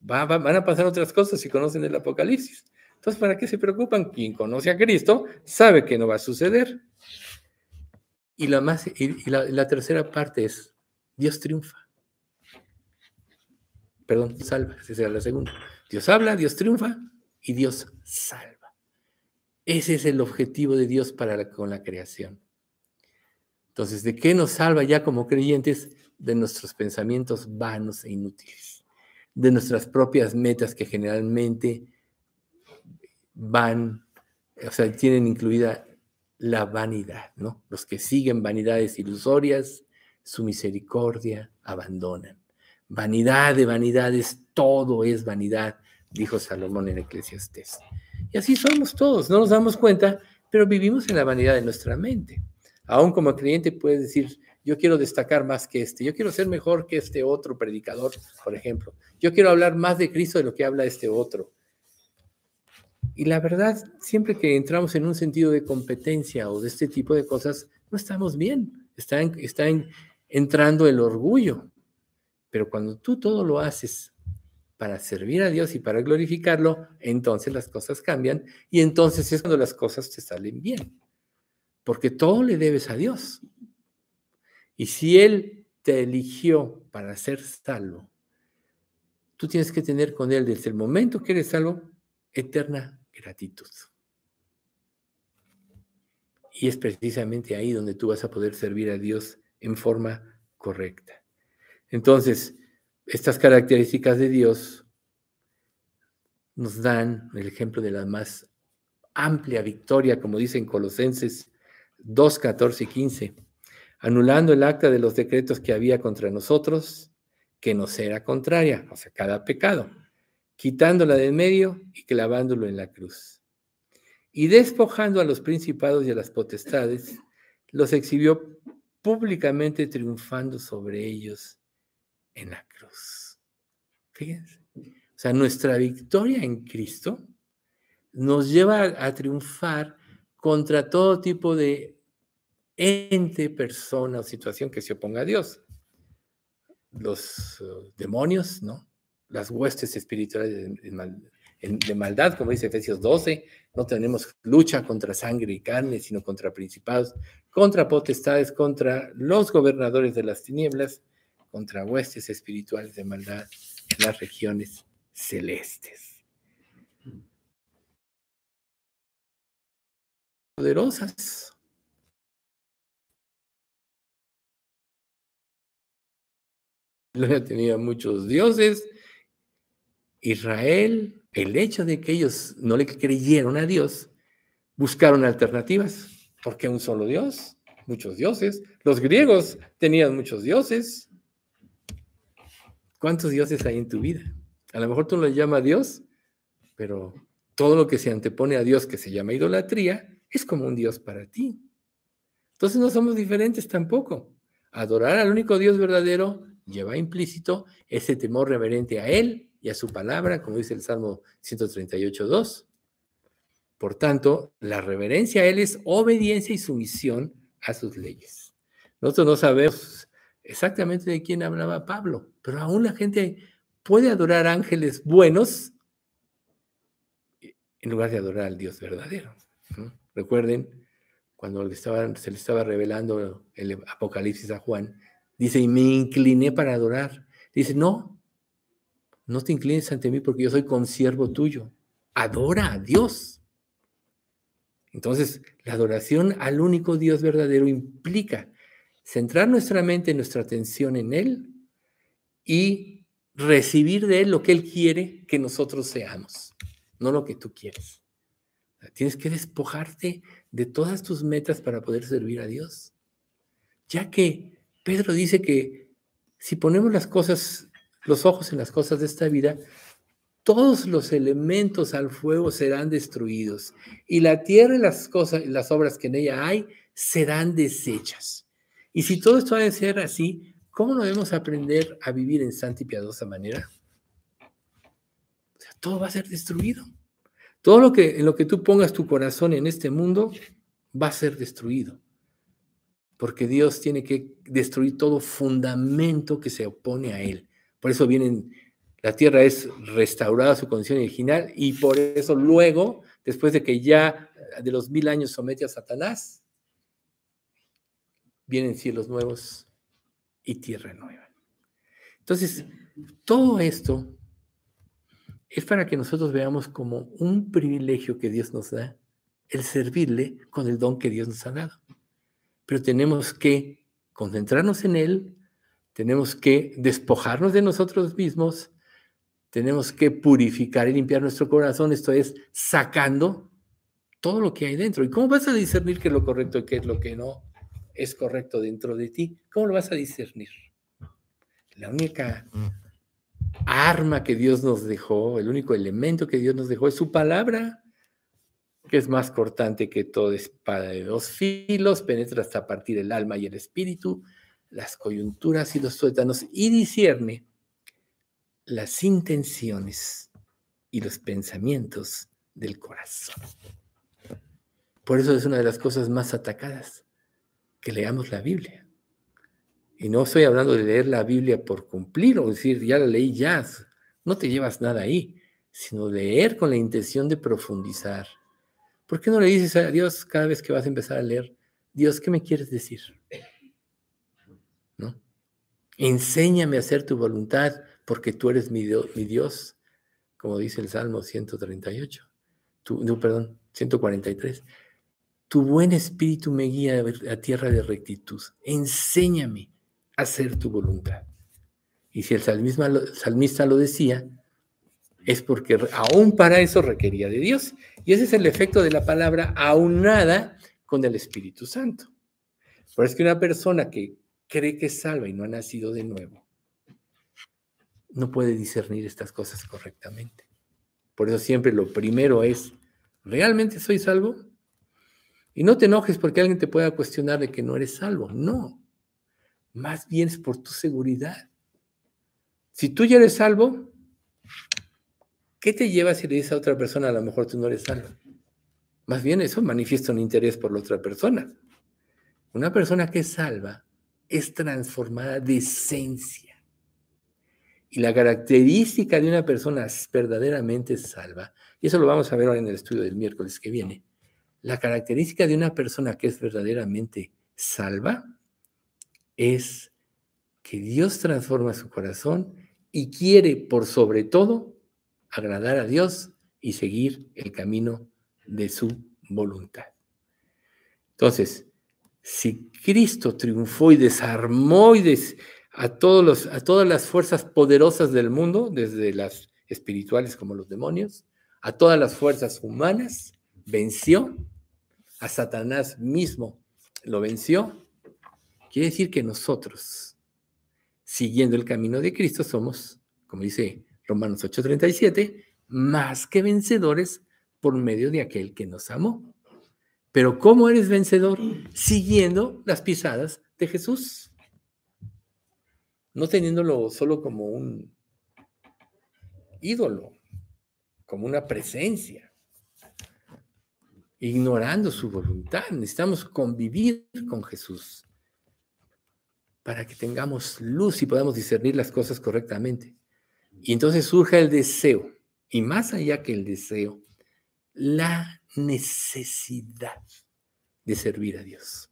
van a pasar otras cosas si conocen el Apocalipsis. Entonces, ¿para qué se preocupan? Quien conoce a Cristo sabe que no va a suceder. Y la, más, y la, tercera parte es, Dios triunfa. Perdón, salva, esa es la segunda. Dios habla, Dios triunfa y Dios salva. Ese es el objetivo de Dios para con la creación. Entonces, ¿de qué nos salva ya como creyentes? De nuestros pensamientos vanos e inútiles, de nuestras propias metas que generalmente van, o sea, tienen incluida la vanidad, ¿no? Los que siguen vanidades ilusorias, su misericordia abandonan. Vanidad de vanidades, todo es vanidad, dijo Salomón en Eclesiastés. Y así somos todos, no nos damos cuenta, pero vivimos en la vanidad de nuestra mente. Aún como creyente puedes decir, yo quiero destacar más que este, yo quiero ser mejor que este otro predicador, por ejemplo. Yo quiero hablar más de Cristo de lo que habla este otro. Y la verdad, siempre que entramos en un sentido de competencia o de este tipo de cosas, no estamos bien. Está, está entrando el orgullo. Pero cuando tú todo lo haces para servir a Dios y para glorificarlo, entonces las cosas cambian y entonces es cuando las cosas te salen bien. Porque todo le debes a Dios. Y si Él te eligió para ser salvo, tú tienes que tener con Él desde el momento que eres salvo eterna gratitud. Y es precisamente ahí donde tú vas a poder servir a Dios en forma correcta. Entonces, estas características de Dios nos dan el ejemplo de la más amplia victoria, como dicen Colosenses 2, 14 y 15, anulando el acta de los decretos que había contra nosotros, que nos era contraria, o sea, cada pecado quitándola de en medio y clavándolo en la cruz. Y despojando a los principados y a las potestades, los exhibió públicamente triunfando sobre ellos en la cruz. Fíjense. O sea, nuestra victoria en Cristo nos lleva a, triunfar contra todo tipo de ente, persona o situación que se oponga a Dios. Los uh, demonios, ¿no? las huestes espirituales de, maldad, como dice Efesios 12, no tenemos lucha contra sangre y carne, sino contra principados, contra potestades, contra los gobernadores de las tinieblas, contra huestes espirituales de maldad en las regiones celestes. Poderosas. Tenía muchos dioses, Israel, el hecho de que ellos no le creyeron a Dios, buscaron alternativas. ¿Por qué un solo Dios? Muchos dioses. Los griegos tenían muchos dioses. ¿Cuántos dioses hay en tu vida? A lo mejor tú lo llamas Dios, pero todo lo que se antepone a Dios, que se llama idolatría, es como un Dios para ti. Entonces no somos diferentes tampoco. Adorar al único Dios verdadero lleva implícito ese temor reverente a Él y a su palabra, como dice el Salmo 138.2. Por tanto, la reverencia a Él es obediencia y sumisión a sus leyes. Nosotros no sabemos exactamente de quién hablaba Pablo, pero aún la gente puede adorar ángeles buenos en lugar de adorar al Dios verdadero. Recuerden, cuando se le estaba revelando el Apocalipsis a Juan, dice, y me incliné para adorar. Dice, no, no te inclines ante mí porque yo soy consiervo tuyo. Adora a Dios. Entonces, la adoración al único Dios verdadero implica centrar nuestra mente, nuestra atención en Él y recibir de Él lo que Él quiere que nosotros seamos, no lo que tú quieres. Tienes que despojarte de todas tus metas para poder servir a Dios. Ya que Pedro dice que si ponemos las cosas, los ojos en las cosas de esta vida, todos los elementos al fuego serán destruidos y la tierra y las cosas y las obras que en ella hay serán deshechas. Y si todo esto ha de ser así, ¿cómo no debemos aprender a vivir en santa y piadosa manera? O todo va a ser destruido. Todo lo que en lo que tú pongas tu corazón en este mundo va a ser destruido. Porque Dios tiene que destruir todo fundamento que se opone a él. Por eso vienen la tierra es restaurada a su condición original y por eso luego, después de que ya de los mil años somete a Satanás, vienen cielos nuevos y tierra nueva. Entonces, todo esto es para que nosotros veamos como un privilegio que Dios nos da el servirle con el don que Dios nos ha dado. Pero tenemos que concentrarnos en Él, tenemos que despojarnos de nosotros mismos tenemos que purificar y limpiar nuestro corazón, esto es, sacando todo lo que hay dentro. ¿Y cómo vas a discernir qué es lo correcto y qué es lo que no es correcto dentro de ti? ¿Cómo lo vas a discernir? La única arma que Dios nos dejó, el único elemento que Dios nos dejó es su palabra, que es más cortante que toda espada de dos filos, penetra hasta partir el alma y el espíritu, las coyunturas y los tuétanos, y discierne las intenciones y los pensamientos del corazón. Por eso es una de las cosas más atacadas, que leamos la Biblia. Y no estoy hablando de leer la Biblia por cumplir o decir, ya la leí, ya, no te llevas nada ahí, sino leer con la intención de profundizar. ¿Por qué no le dices a Dios cada vez que vas a empezar a leer, Dios, ¿qué me quieres decir? ¿No? Enséñame a hacer tu voluntad, porque tú eres mi, Dios, como dice el Salmo 138, no, perdón, 143. Tu buen espíritu me guía a tierra de rectitud. Enséñame a hacer tu voluntad. Y si el salmista, lo decía, es porque aún para eso requería de Dios. Y ese es el efecto de la palabra aunada con el Espíritu Santo. Por eso es que una persona que cree que es salva y no ha nacido de nuevo, no puede discernir estas cosas correctamente. Por eso siempre lo primero es, ¿realmente soy salvo? Y no te enojes porque alguien te pueda cuestionar de que no eres salvo. No, más bien es por tu seguridad. Si tú ya eres salvo, ¿qué te lleva si le dices a otra persona a lo mejor tú no eres salvo? Más bien eso manifiesta un interés por la otra persona. Una persona que es salva es transformada de esencia. Y la característica de una persona verdaderamente salva, y eso lo vamos a ver ahora en el estudio del miércoles que viene, la característica de una persona que es verdaderamente salva es que Dios transforma su corazón y quiere por sobre todo agradar a Dios y seguir el camino de su voluntad. Entonces, si Cristo triunfó y desarmó y a, todos los, a todas las fuerzas poderosas del mundo, desde las espirituales como los demonios, a todas las fuerzas humanas, venció, a Satanás mismo lo venció. Quiere decir que nosotros siguiendo el camino de Cristo, somos, como dice Romanos 8:37, más que vencedores por medio de aquel que nos amó. Pero ¿cómo eres vencedor? Siguiendo las pisadas de Jesús. No teniéndolo solo como un ídolo, como una presencia, ignorando su voluntad. Necesitamos convivir con Jesús para que tengamos luz y podamos discernir las cosas correctamente. Y entonces surge el deseo, y más allá que el deseo, la necesidad de servir a Dios.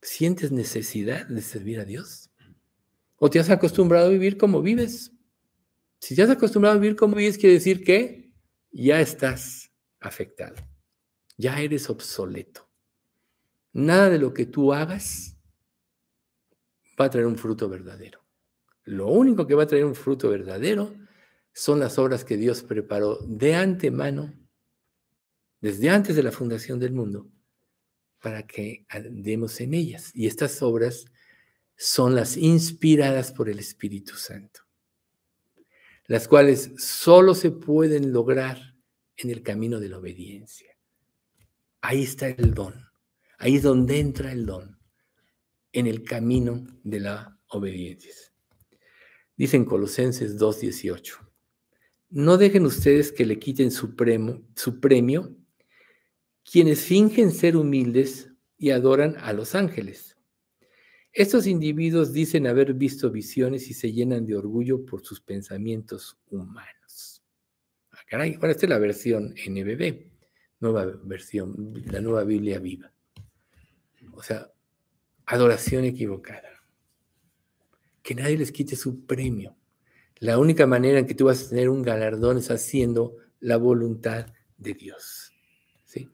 ¿Sientes necesidad de servir a Dios? ¿O te has acostumbrado a vivir como vives? Si te has acostumbrado a vivir como vives, quiere decir que ya estás afectado. Ya eres obsoleto. Nada de lo que tú hagas va a traer un fruto verdadero. Lo único que va a traer un fruto verdadero son las obras que Dios preparó de antemano, desde antes de la fundación del mundo, para que andemos en ellas. Y estas obras son las inspiradas por el Espíritu Santo, las cuales solo se pueden lograr en el camino de la obediencia. Ahí está el don, ahí es donde entra el don, en el camino de la obediencia. Dicen Colosenses 2.18. No dejen ustedes que le quiten su, su premio quienes fingen ser humildes y adoran a los ángeles. Estos individuos dicen haber visto visiones y se llenan de orgullo por sus pensamientos humanos. Ah, caray, bueno, esta es la versión NBB, nueva versión, la nueva Biblia viva. O sea, adoración equivocada. Que nadie les quite su premio. La única manera en que tú vas a tener un galardón es haciendo la voluntad de Dios. ¿sí?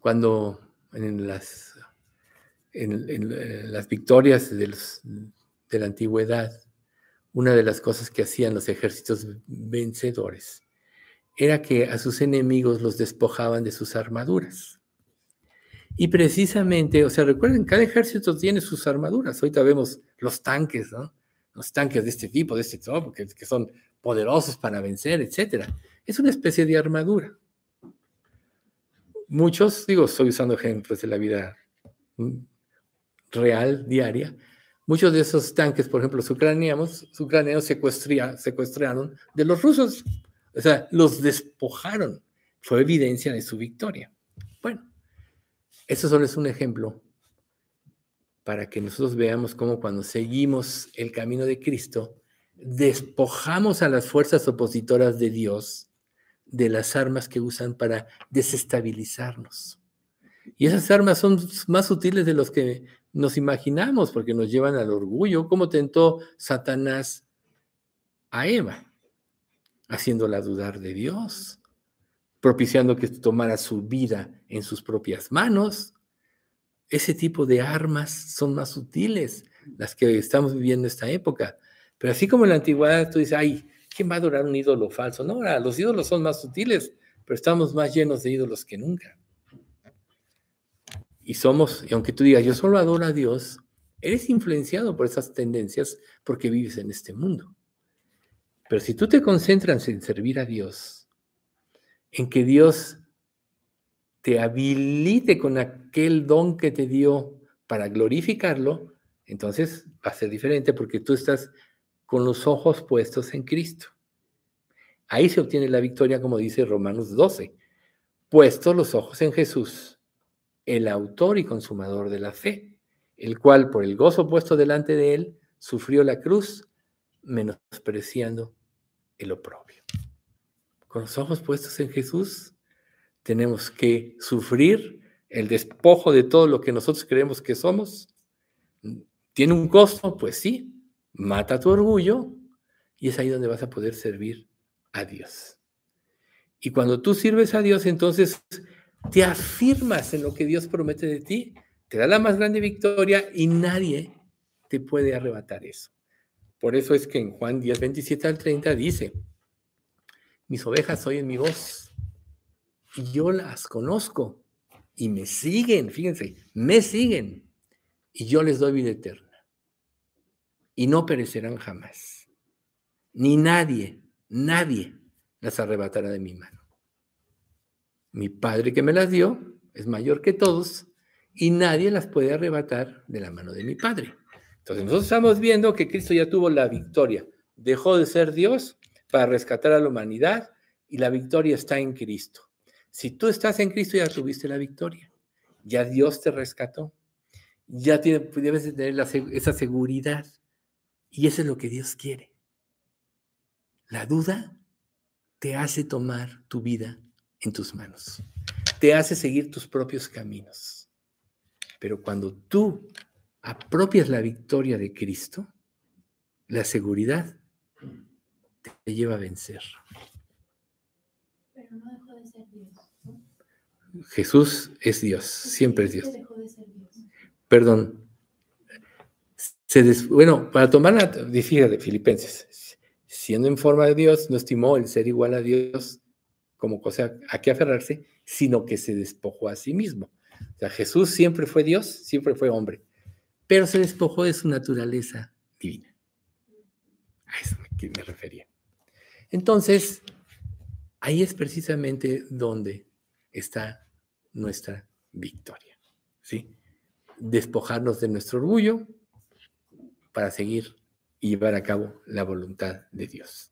Cuando en las, en, las victorias de, de la antigüedad, una de las cosas que hacían los ejércitos vencedores era que a sus enemigos los despojaban de sus armaduras. Y precisamente, o sea, recuerden, cada ejército tiene sus armaduras. Ahorita vemos los tanques, ¿no? los tanques de este tipo, de este tipo, que, son poderosos para vencer, etc. Es una especie de armadura. Muchos, digo, estoy usando ejemplos de la vida mm, real, diaria, muchos de esos tanques, por ejemplo, los ucranianos, los ucranianos secuestraron de los rusos, o sea, los despojaron. Fue evidencia de su victoria. Bueno, eso solo es un ejemplo para que nosotros veamos cómo cuando seguimos el camino de Cristo, despojamos a las fuerzas opositoras de Dios de las armas que usan para desestabilizarnos. Y esas armas son más útiles de los que nos imaginamos, porque nos llevan al orgullo, como tentó Satanás a Eva, haciéndola dudar de Dios, propiciando que tomara su vida en sus propias manos, ese tipo de armas son más sutiles, las que estamos viviendo esta época. Pero así como en la antigüedad tú dices, ay, ¿quién va a adorar un ídolo falso? No, ahora los ídolos son más sutiles, pero estamos más llenos de ídolos que nunca. Y somos, y aunque tú digas, yo solo adoro a Dios, eres influenciado por esas tendencias porque vives en este mundo. Pero si tú te concentras en servir a Dios, en que Dios te habilite con aquel don que te dio para glorificarlo, entonces va a ser diferente porque tú estás con los ojos puestos en Cristo. Ahí se obtiene la victoria, como dice Romanos 12, puestos los ojos en Jesús, el autor y consumador de la fe, el cual por el gozo puesto delante de él sufrió la cruz, menospreciando el oprobio. Con los ojos puestos en Jesús, tenemos que sufrir el despojo de todo lo que nosotros creemos que somos. ¿Tiene un costo? Pues sí, mata tu orgullo y es ahí donde vas a poder servir a Dios. Y cuando tú sirves a Dios, entonces te afirmas en lo que Dios promete de ti, te da la más grande victoria y nadie te puede arrebatar eso. Por eso es que en Juan 10, 27 al 30 dice, mis ovejas oyen mi voz y yo las conozco y me siguen, fíjense, me siguen y yo les doy vida eterna. y no perecerán jamás. Ni nadie, nadie las arrebatará de mi mano. Mi Padre que me las dio es mayor que todos y nadie las puede arrebatar de la mano de mi Padre. Entonces nosotros estamos viendo que Cristo ya tuvo la victoria. Dejó de ser Dios para rescatar a la humanidad y la victoria está en Cristo. Si tú estás en Cristo ya tuviste la victoria. Ya Dios te rescató. Ya debes de tener esa seguridad. Y eso es lo que Dios quiere. La duda te hace tomar tu vida en tus manos. Te hace seguir tus propios caminos. Pero cuando tú apropias la victoria de Cristo, la seguridad te lleva a vencer. Pero no dejó de ser Dios. Jesús es Dios, siempre es Dios. Perdón. bueno, para tomar la de Filipenses, siendo en forma de Dios, no estimó el ser igual a Dios como cosa a que aferrarse, sino que se despojó a sí mismo. O sea, Jesús siempre fue Dios, siempre fue hombre, pero se despojó de su naturaleza divina. A eso me, me refería. Entonces, ahí es precisamente donde está nuestra victoria. ¿sí? Despojarnos de nuestro orgullo para seguir y llevar a cabo la voluntad de Dios.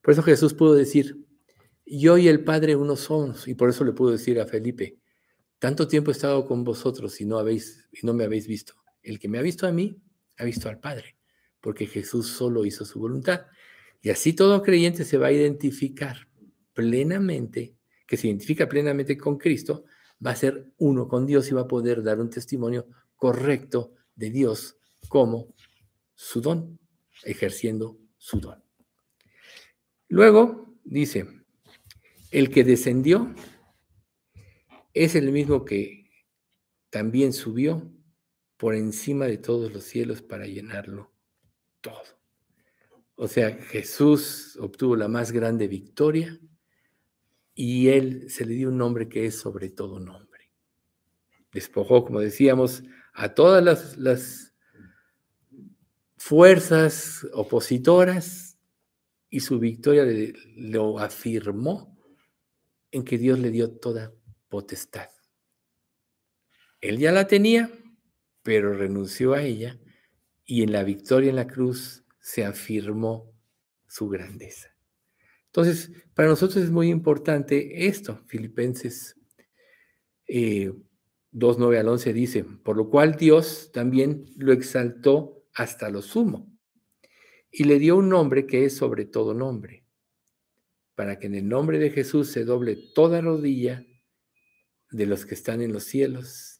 Por eso Jesús pudo decir, yo y el Padre uno somos, y por eso le pudo decir a Felipe, tanto tiempo he estado con vosotros y no, habéis, y no me habéis visto. El que me ha visto a mí, ha visto al Padre, porque Jesús solo hizo su voluntad. Y así todo creyente se va a identificar plenamente, que se identifica plenamente con Cristo, va a ser uno con Dios y va a poder dar un testimonio correcto de Dios como su don, ejerciendo su don. Luego dice, el que descendió es el mismo que también subió por encima de todos los cielos para llenarlo todo. O sea, Jesús obtuvo la más grande victoria y él se le dio un nombre que es sobre todo nombre. Despojó, como decíamos, a todas las, fuerzas opositoras y su victoria lo afirmó en que Dios le dio toda potestad. Él ya la tenía, pero renunció a ella y en la victoria en la cruz se afirmó su grandeza. Entonces, para nosotros es muy importante esto. Filipenses 2, eh, 9 al 11 dice, por lo cual Dios también lo exaltó hasta lo sumo y le dio un nombre que es sobre todo nombre, para que en el nombre de Jesús se doble toda rodilla de los que están en los cielos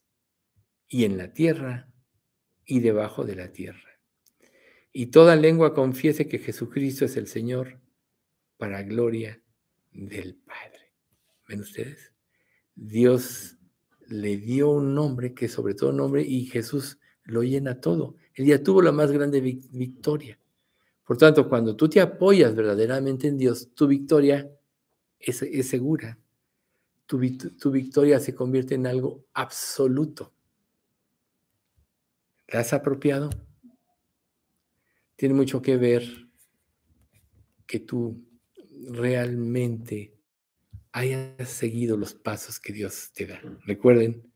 y en la tierra y debajo de la tierra. Y toda lengua confiese que Jesucristo es el Señor para gloria del Padre. ¿Ven ustedes? Dios le dio un nombre que sobre todo nombre y Jesús lo llena todo. Él ya tuvo la más grande victoria. Por tanto, cuando tú te apoyas verdaderamente en Dios, tu victoria es, segura. Tu, tu, victoria se convierte en algo absoluto. ¿La has apropiado? Tiene mucho que ver que tú realmente hayas seguido los pasos que Dios te da. Recuerden,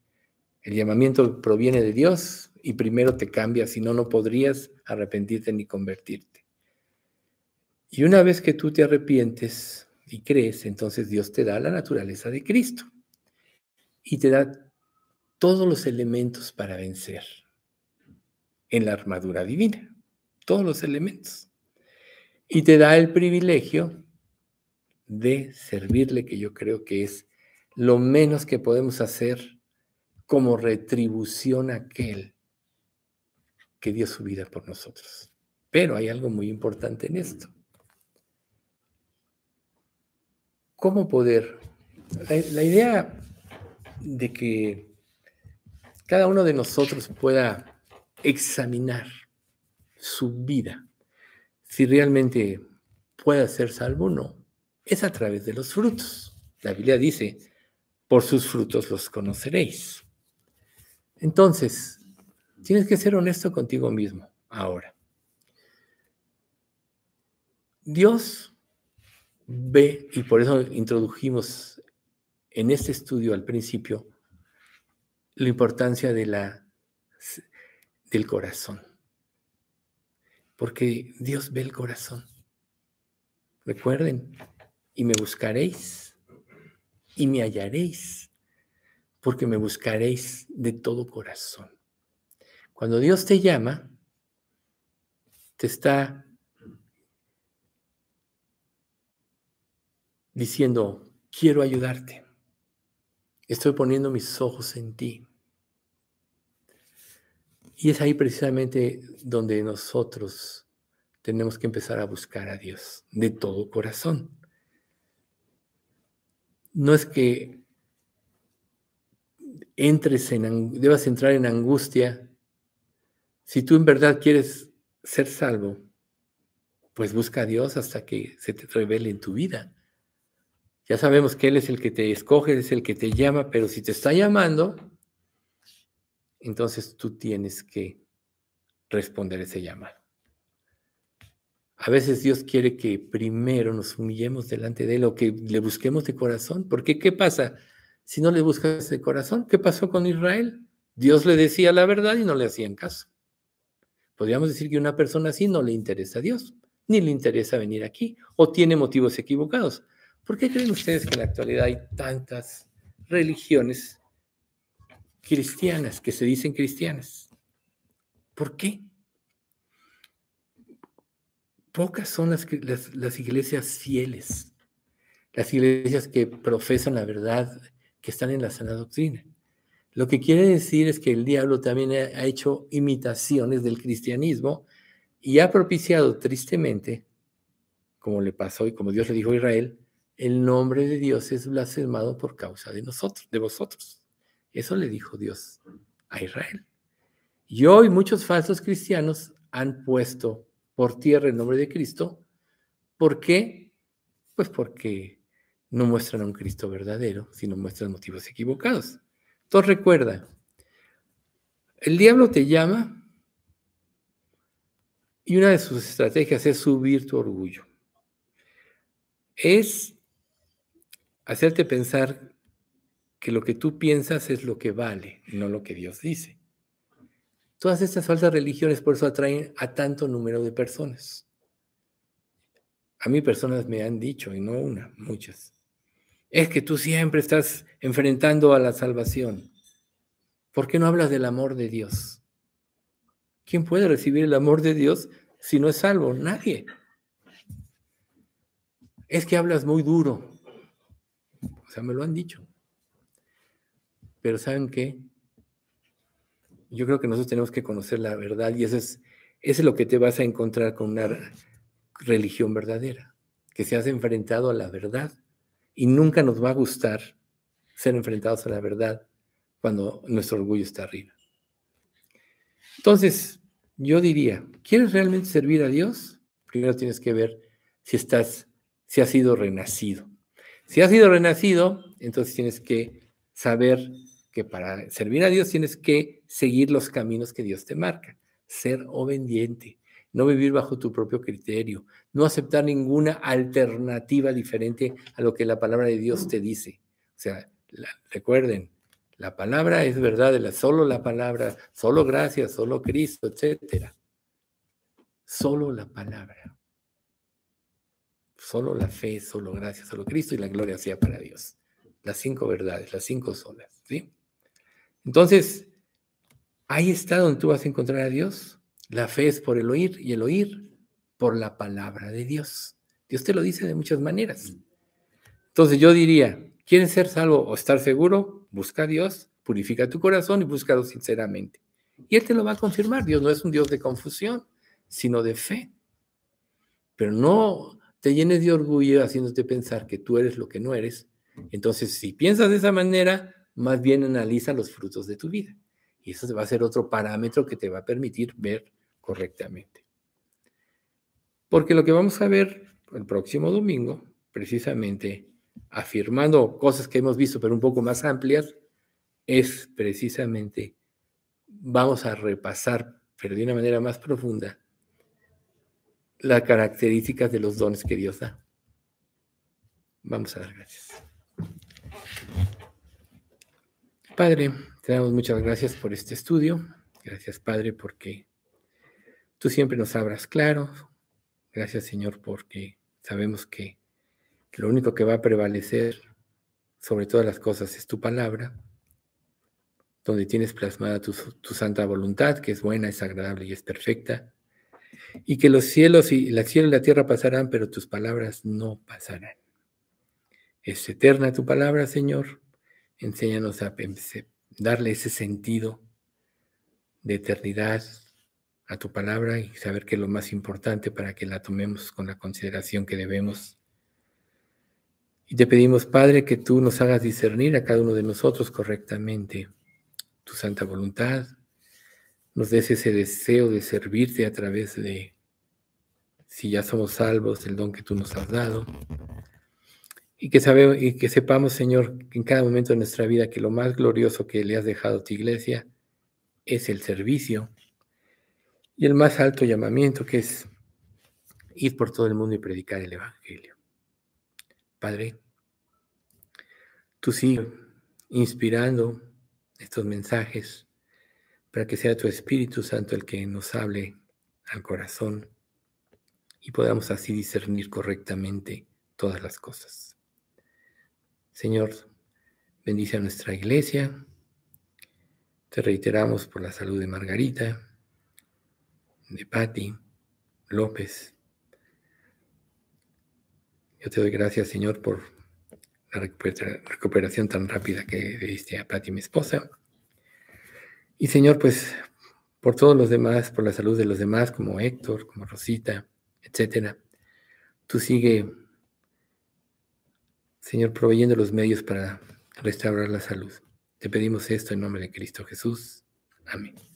el llamamiento proviene de Dios y primero te cambia, si no, no podrías arrepentirte ni convertirte. Y una vez que tú te arrepientes y crees, entonces Dios te da la naturaleza de Cristo y te da todos los elementos para vencer en la armadura divina, todos los elementos. Y te da el privilegio de servirle, que yo creo que es lo menos que podemos hacer como retribución a aquel que dio su vida por nosotros. Pero hay algo muy importante en esto. ¿Cómo poder? La, idea de que cada uno de nosotros pueda examinar su vida, si realmente puede ser salvo o no, es a través de los frutos. La Biblia dice, por sus frutos los conoceréis. Entonces, tienes que ser honesto contigo mismo ahora. Dios ve, y por eso introdujimos en este estudio al principio, la importancia de la, del corazón. Porque Dios ve el corazón. Recuerden, y me buscaréis, y me hallaréis, porque me buscaréis de todo corazón. Cuando Dios te llama, te está diciendo, quiero ayudarte. Estoy poniendo mis ojos en ti. Y es ahí precisamente donde nosotros tenemos que empezar a buscar a Dios de todo corazón. No es que entres en, debas entrar en angustia si tú en verdad quieres ser salvo, pues busca a Dios hasta que se te revele en tu vida. Ya sabemos que Él es el que te escoge, es el que te llama, pero si te está llamando, entonces tú tienes que responder ese llamado. A veces Dios quiere que primero nos humillemos delante de Él o que le busquemos de corazón, porque ¿qué pasa si no le buscas de corazón? ¿Qué pasó con Israel? Dios le decía la verdad y no le hacían caso. Podríamos decir que una persona así no le interesa a Dios, ni le interesa venir aquí, o tiene motivos equivocados. ¿Por qué creen ustedes que en la actualidad hay tantas religiones cristianas que se dicen cristianas? ¿Por qué? Pocas son las, iglesias fieles, las iglesias que profesan la verdad, que están en la sana doctrina. Lo que quiere decir es que el diablo también ha hecho imitaciones del cristianismo y ha propiciado tristemente, como le pasó y como Dios le dijo a Israel, el nombre de Dios es blasfemado por causa de nosotros, de vosotros. Eso le dijo Dios a Israel. Y hoy muchos falsos cristianos han puesto por tierra el nombre de Cristo. ¿Por qué? Pues porque no muestran a un Cristo verdadero, sino muestran motivos equivocados. Entonces recuerda, el diablo te llama y una de sus estrategias es subir tu orgullo. Es hacerte pensar que lo que tú piensas es lo que vale, no lo que Dios dice. Todas estas falsas religiones por eso atraen a tanto número de personas. A mí personas me han dicho, y no una, muchas, es que tú siempre estás enfrentando a la salvación. ¿Por qué no hablas del amor de Dios? ¿Quién puede recibir el amor de Dios si no es salvo? Nadie. Es que hablas muy duro. O sea, me lo han dicho. Pero ¿saben qué? Yo creo que nosotros tenemos que conocer la verdad y eso es, es lo que te vas a encontrar con una religión verdadera, que se has enfrentado a la verdad y nunca nos va a gustar ser enfrentados a la verdad cuando nuestro orgullo está arriba. Entonces, yo diría, ¿quieres realmente servir a Dios? Primero tienes que ver si estás, si has sido renacido. Si has sido renacido, entonces tienes que saber que para servir a Dios tienes que seguir los caminos que Dios te marca, ser obediente, no vivir bajo tu propio criterio, no aceptar ninguna alternativa diferente a lo que la palabra de Dios te dice. O sea, recuerden, la palabra es verdad, solo la palabra, solo gracias, solo Cristo, etc. Solo la palabra. Solo la fe, solo gracias, solo Cristo y la gloria sea para Dios. Las cinco verdades, las cinco solas. ¿sí? Entonces, ahí está donde tú vas a encontrar a Dios. La fe es por el oír y el oír por la palabra de Dios. Dios te lo dice de muchas maneras. Entonces yo diría, ¿quieres ser salvo o estar seguro? Busca a Dios, purifica tu corazón y búscalo sinceramente. Y Él te lo va a confirmar. Dios no es un Dios de confusión, sino de fe. Pero no te llenes de orgullo haciéndote pensar que tú eres lo que no eres. Entonces, si piensas de esa manera, más bien analiza los frutos de tu vida. Y eso va a ser otro parámetro que te va a permitir ver correctamente. Porque lo que vamos a ver el próximo domingo, precisamente afirmando cosas que hemos visto, pero un poco más amplias, es precisamente, vamos a repasar, pero de una manera más profunda, las características de los dones que Dios da. Vamos a dar gracias. Padre, te damos muchas gracias por este estudio. Gracias, Padre, porque tú siempre nos abras claro. Gracias, Señor, porque sabemos que lo único que va a prevalecer sobre todas las cosas es tu palabra, donde tienes plasmada tu, santa voluntad, que es buena, es agradable y es perfecta y que los cielos y la cielo y la tierra pasarán, pero tus palabras no pasarán. Es eterna tu palabra, Señor. Enséñanos a darle ese sentido de eternidad a tu palabra y saber que es lo más importante para que la tomemos con la consideración que debemos. Y te pedimos, Padre, que tú nos hagas discernir a cada uno de nosotros correctamente tu santa voluntad, nos des ese deseo de servirte a través de, si ya somos salvos, el don que tú nos has dado. Y que, y que sepamos, Señor, en cada momento de nuestra vida que lo más glorioso que le has dejado a tu iglesia es el servicio y el más alto llamamiento que es ir por todo el mundo y predicar el Evangelio. Padre, tú sigues inspirando estos mensajes para que sea tu Espíritu Santo el que nos hable al corazón y podamos así discernir correctamente todas las cosas. Señor, bendice a nuestra iglesia. Te reiteramos por la salud de Margarita, de Patti, López. Yo te doy gracias, Señor, por la recuperación tan rápida que diste a Patti, mi esposa. Y Señor, pues por todos los demás, por la salud de los demás, como Héctor, como Rosita, etcétera, tú sigue, Señor, proveyendo los medios para restaurar la salud. Te pedimos esto en nombre de Cristo Jesús. Amén.